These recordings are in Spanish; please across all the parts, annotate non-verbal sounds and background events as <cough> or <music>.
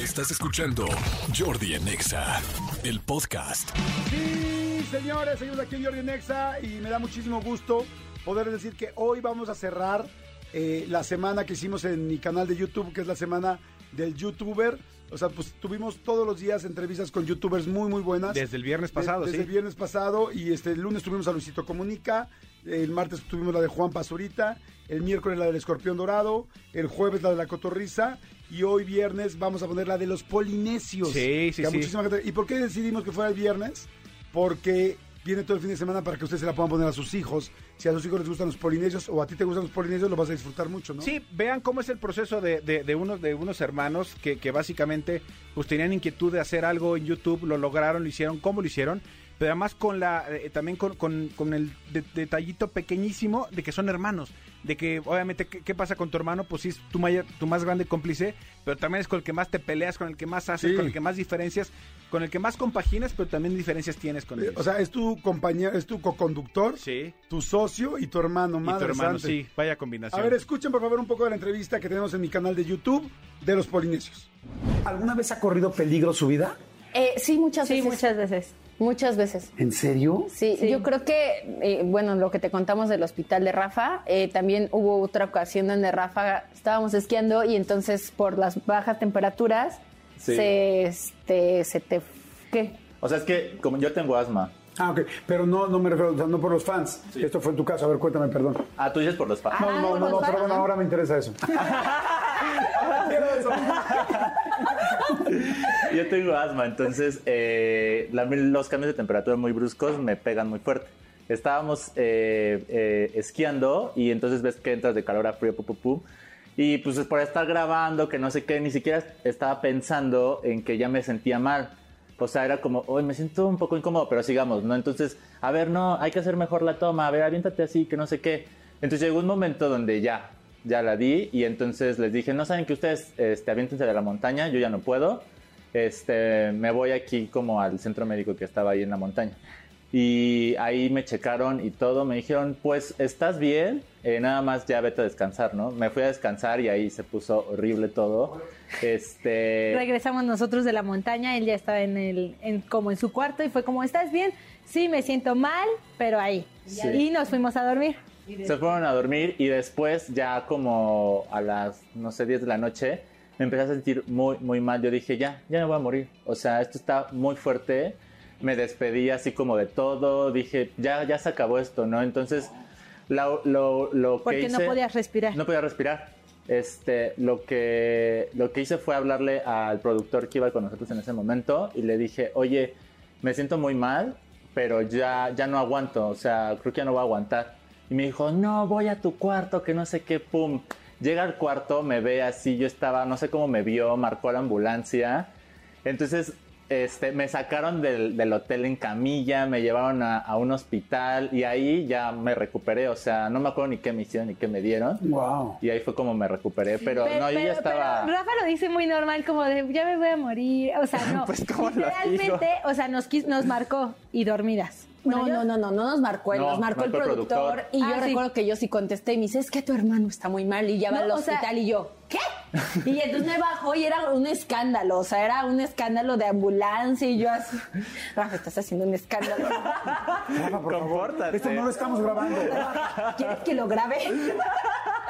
Estás escuchando Jordi en Exa, el podcast. Sí, señores, seguimos aquí en Jordi Nexa y me da muchísimo gusto poder decir que hoy vamos a cerrar eh, la semana que hicimos en mi canal de YouTube, que es la semana del youtuber. O sea, pues tuvimos todos los días entrevistas con youtubers muy, muy buenas. Desde el viernes pasado, Desde sí. el viernes pasado y este el lunes tuvimos a Luisito Comunica, el martes tuvimos la de Juan Pazurita, el miércoles la del Escorpión Dorado, el jueves la de la Cotorrisa y hoy viernes vamos a poner la de los Polinesios. Sí, sí, Que sí. gente- ¿Y por qué decidimos que fuera el viernes? Porque viene todo el fin de semana para que ustedes se la puedan poner a sus hijos. Si a sus hijos les gustan los polinesios o a ti te gustan los polinesios, lo vas a disfrutar mucho, ¿no? Sí, vean cómo es el proceso de, de, de unos, de unos hermanos que, que básicamente pues tenían inquietud de hacer algo en YouTube, lo lograron, lo hicieron, cómo lo hicieron, pero además con la eh, también con, con- con el de- detallito pequeñísimo de que son hermanos, de que obviamente ¿qué, qué pasa con tu hermano? Pues sí es tu, mayor, tu más grande cómplice, pero también es con el que más te peleas, con el que más haces, Sí. con el que más diferencias, con el que más compaginas, pero también diferencias tienes con Eh, ellos. O sea, es tu compañero, es tu coconductor, sí. tu socio y tu hermano. Y tu hermano, sí, vaya combinación. A ver, escuchen por favor un poco de la entrevista que tenemos en mi canal de YouTube de los polinesios. ¿Alguna vez ha corrido peligro su vida? Eh, sí, muchas Sí, veces. muchas veces. Muchas veces. ¿En serio? Sí, Sí. yo creo que, eh, bueno, lo que te contamos del hospital de Rafa, eh, también hubo otra ocasión donde Rafa estábamos esquiando y entonces por las bajas temperaturas Sí. se, este, se te... ¿Qué? O sea, es que como yo tengo asma. Ah, ok. Pero no, no me refiero, no por los fans. Esto fue en tu caso. A ver, cuéntame, perdón. Ah, tú dices por los fans. No, Ah, no, no, por no, los pero bueno, ahora me interesa eso. <laughs> Ahora quiero eso. Yo tengo asma, entonces eh, la- los cambios de temperatura muy bruscos me pegan muy fuerte. Estábamos eh, eh, esquiando y entonces ves que entras de calor a frío, pu, pu, pu. y pues por estar grabando, que no sé qué, ni siquiera estaba pensando en que ya me sentía mal. O sea, era como, hoy me siento un poco incómodo, pero sigamos, ¿no? Entonces, a ver, no, hay que hacer mejor la toma, a ver, aviéntate así, que no sé qué. Entonces llegó un momento donde ya, ya la di y entonces les dije, no saben que ustedes este, aviéntense de la montaña, yo ya no puedo. Este, me voy aquí como al centro médico que estaba ahí en la montaña. Y ahí me checaron y todo, me dijeron, pues estás bien, Eh, nada más ya vete a descansar, ¿no? Me fui a descansar y ahí se puso horrible todo. Este... Regresamos nosotros de la montaña, él ya estaba en el, en, como en su cuarto y fue como, ¿estás bien? Sí, me siento mal, pero ahí. Sí. Y nos fuimos a dormir. Se fueron a dormir y después ya como a las, no sé, 10 de la noche, me empecé a sentir muy, muy mal. Yo dije, ya, ya me voy a morir. O sea, esto está muy fuerte. Me despedí así como de todo. Dije, ya, ya se acabó esto, ¿no? Entonces, lo, lo, lo que Porque no hice- podías respirar. No podía respirar. Este, lo que, lo que hice fue hablarle al productor que iba con nosotros en ese momento y le dije, oye, me siento muy mal, pero ya, ya no aguanto, o sea, creo que ya no voy a aguantar. Y me dijo, no, voy a tu cuarto, que no sé qué, pum. Llega al cuarto, me ve así, yo estaba, no sé cómo me vio, marcó la ambulancia. Entonces, este, me sacaron del, del hotel en camilla, me llevaron a, a un hospital y ahí ya me recuperé, o sea, no me acuerdo ni qué me hicieron ni qué me dieron. Wow. Y ahí fue como me recuperé, pero, Pero- no, yo ya pero- estaba... pero Rafa lo dice muy normal, como de ya me voy a morir. O sea, <laughs> no. Pues, ¿cómo lo Literalmente, digo? o sea, nos, quis- nos marcó y dormidas. No, yo- no, no, no, no nos marcó él, No, nos marcó el marcó el productor. productor. Y yo Ah, sí. recuerdo que yo sí contesté y me dice, es que tu hermano está muy mal y ya va No, al sea- hospital y yo, ¿qué? Y entonces me bajó y era un escándalo, o sea, era un escándalo de ambulancia y yo así, Rafa, estás haciendo un escándalo. <laughs> Rafa, por favor. Esto no lo estamos grabando. ¿Quieres que lo grabe?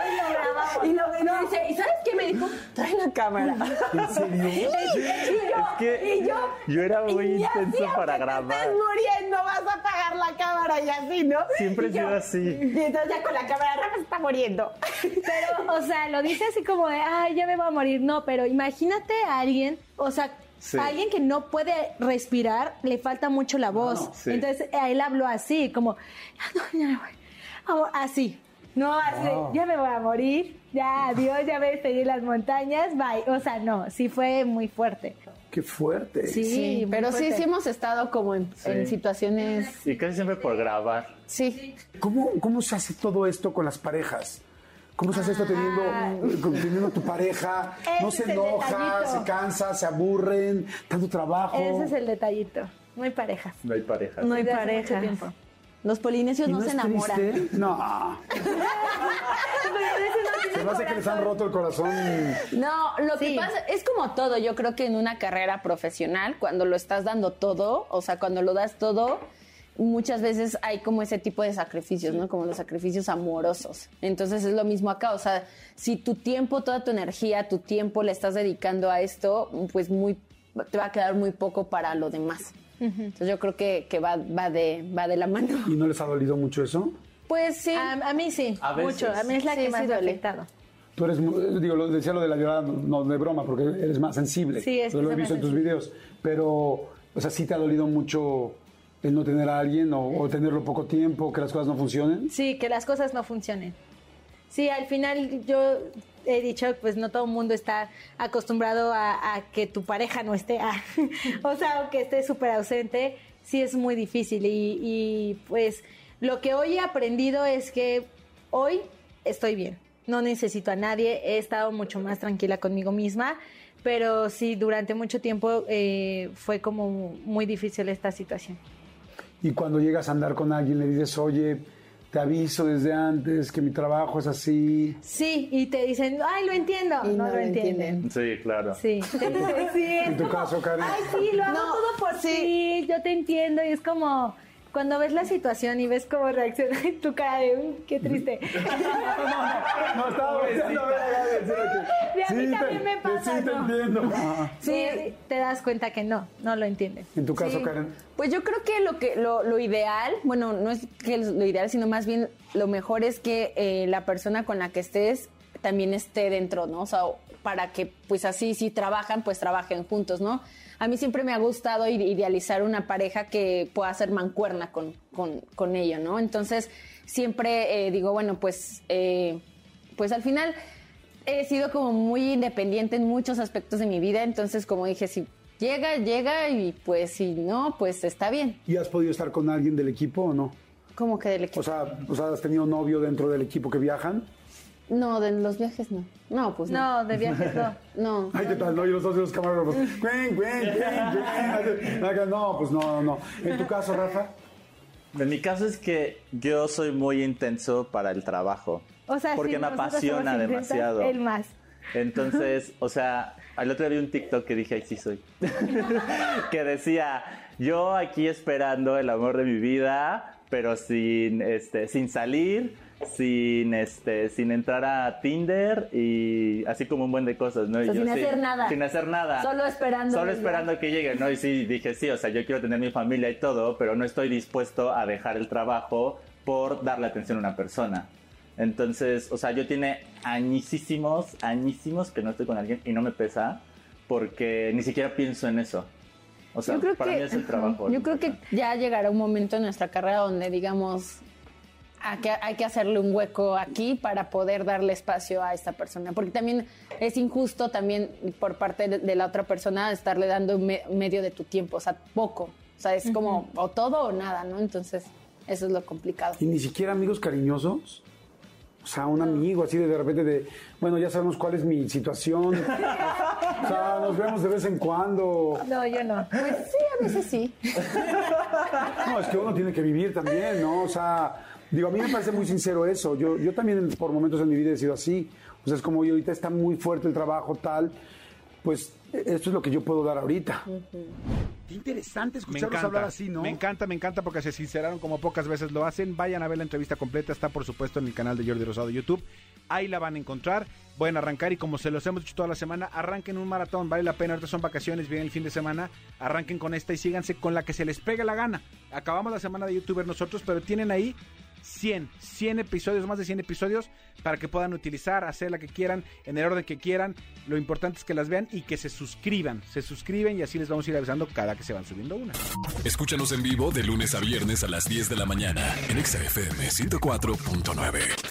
Y lo grabamos. Y lo y dice, ¿y sabes qué me dijo? Trae la cámara. <laughs> ¿En serio? Y yo, Es que y yo, yo era muy y intenso así, para grabar. Te estés muriendo, vas a apagar la cámara y así, ¿no? Siempre he sido así. Y entonces ya con la cámara, Rafa se está muriendo. <laughs> Pero, o sea, lo dice así como de, ay, ya me voy a morir. No, pero imagínate a alguien, o sea, Sí. a alguien que no puede respirar, le falta mucho la voz. Sí. Entonces, a él habló así, como, "Ya no, ya me voy. Así. No, así, Wow. ya me voy a morir, ya, adiós, ya me despedí en las montañas, bye. O sea, no, sí fue muy fuerte. Qué fuerte. Sí, pero sí, fuerte. sí hemos estado como en, Sí. en situaciones... Y casi siempre por grabar. Sí. ¿Cómo, ¿Cómo se hace todo esto con las parejas? ¿Cómo se hace esto teniendo, con- teniendo tu pareja? No se enoja, se cansa, se aburren, tanto trabajo. Ese es el detallito. Muy parejas. No hay pareja. No hay parejas. Los polinesios ¿Y no, no se es enamoran. triste? No. <laughs> Se me hace que les han roto el corazón. No, lo que pasa es como todo. Yo creo que en una carrera profesional, cuando lo estás dando todo, o sea, cuando lo das todo, muchas veces hay como ese tipo de sacrificios, ¿no? Como los sacrificios amorosos. Entonces es lo mismo acá. O sea, si tu tiempo, toda tu energía, tu tiempo le estás dedicando a esto, pues muy te va a quedar muy poco para lo demás. Entonces yo creo que, que va, va, de, va de la mano. ¿Y no les ha dolido mucho eso? Pues sí. A, a mí sí, A veces. mucho. A mí es la Sí, que sí más me ha afectado. Tú eres, eh, digo, lo decía lo de la llorada, no, no de broma, porque eres más sensible. Sí, es lo he visto en tus videos. Pero, o sea, ¿sí te ha dolido mucho el no tener a alguien o, o tenerlo poco tiempo, que las cosas no funcionen? Sí, que las cosas no funcionen. Sí, al final yo he dicho, pues no todo el mundo está acostumbrado a, que tu pareja no esté, ah, <laughs> o sea, o que esté súper ausente, sí es muy difícil. Y, y, pues lo que hoy he aprendido es que hoy estoy bien, no necesito a nadie, he estado mucho más tranquila conmigo misma, pero sí, durante mucho tiempo eh, fue como muy difícil esta situación. Y cuando llegas a andar con alguien, le dices, oye, te aviso desde antes que mi trabajo es así. Sí, y te dicen, ay, lo entiendo. Y no, no lo lo entienden. entienden. Sí, claro. Sí, En tu caso, Karen. Ay, sí, lo hago No, todo por sí. ti, yo te entiendo. Y es como, cuando ves la situación y ves cómo reacciona tu cara de, "Uy, qué triste. No, estaba volteando a ver a Gaby, Y a mí Sí, también te- me pasa, Sí, te ¿no? entiendo. Sí, te das cuenta que no, no lo entienden. En tu caso, Sí. Karen. Pues yo creo que lo que lo, lo ideal, bueno, no es que lo ideal, sino más bien lo mejor es que eh, la persona con la que estés también esté dentro, ¿no? O sea, para que pues así si trabajan, pues trabajen juntos, ¿no? A mí siempre me ha gustado ide- idealizar una pareja que pueda ser mancuerna con, con, con ello, ¿no? Entonces siempre eh, digo, bueno, pues, eh, pues al final he sido como muy independiente en muchos aspectos de mi vida, entonces como dije, si llega, llega y pues si no, pues está bien. ¿Y has podido estar con alguien del equipo o no? Como que del equipo. O sea, o sea, ¿has tenido novio dentro del equipo que viajan? no, de los viajes no. No, pues no. No, de viajes no. <laughs> No. Ay, ¿qué tal? No, y los dos de los camarógrafos. Gwen, Gwen, Gwen. No, pues no, no, no. En tu caso, Rafa. En mi caso es que yo soy muy intenso para el trabajo. O sea, porque me apasiona demasiado. Él más. Entonces, o sea, al otro día vi un TikTok que dije, ay, sí soy. <laughs> que decía, yo aquí esperando el amor de mi vida, pero sin, este, sin salir, sin, este, sin entrar a Tinder y así como un buen de cosas, ¿no? Y O sea, yo, sin sí, hacer nada. Sin hacer nada. Solo esperando. Solo esperando que llegue, ¿no? Y sí, dije, sí, o sea, yo quiero tener mi familia y todo, pero no estoy dispuesto a dejar el trabajo por darle atención a una persona. Entonces, o sea, yo tiene añísimos, añísimos que no estoy con alguien y no me pesa porque ni siquiera pienso en eso. O sea, yo creo para que, mí es el trabajo. Yo creo que ya llegará un momento en nuestra carrera donde digamos hay que, hay que hacerle un hueco aquí para poder darle espacio a esta persona. Porque también es injusto también por parte de, de la otra persona estarle dando me- medio de tu tiempo, o sea, poco. O sea, es como o todo o nada, ¿no? Entonces, eso es lo complicado. ¿Y ni siquiera amigos cariñosos? O sea, un amigo así de, de repente de, bueno, ya sabemos cuál es mi situación. <laughs> o sea, nos vemos de vez en cuando. No, yo no. Pues sí, a veces sí. <laughs> No, es que uno tiene que vivir también, ¿no? O sea, digo, a mí me parece muy sincero eso. Yo, yo también por momentos en mi vida he sido así. O sea, es como yo ahorita está muy fuerte el trabajo, tal. Pues esto es lo que yo puedo dar ahorita. Qué interesante escucharlos encanta, hablar así, ¿no? me encanta, me encanta porque se sinceraron como pocas veces lo hacen. Vayan a ver la entrevista completa, está por supuesto en el canal de Jordi Rosado de YouTube. Ahí la van a encontrar. Pueden arrancar y como se los hemos dicho toda la semana, arranquen un maratón, vale la pena. Ahorita son vacaciones, viene el fin de semana. Arranquen con esta y síganse con la que se les pegue la gana. Acabamos la semana de YouTuber nosotros, pero tienen ahí 100, 100 episodios, más de 100 episodios para que puedan utilizar, hacer la que quieran, en el orden que quieran. Lo importante es que las vean y que se suscriban. Se suscriben y así les vamos a ir avisando cada que se van subiendo una. Escúchanos en vivo de lunes a viernes a las 10 de la mañana en Exa FM 104.9.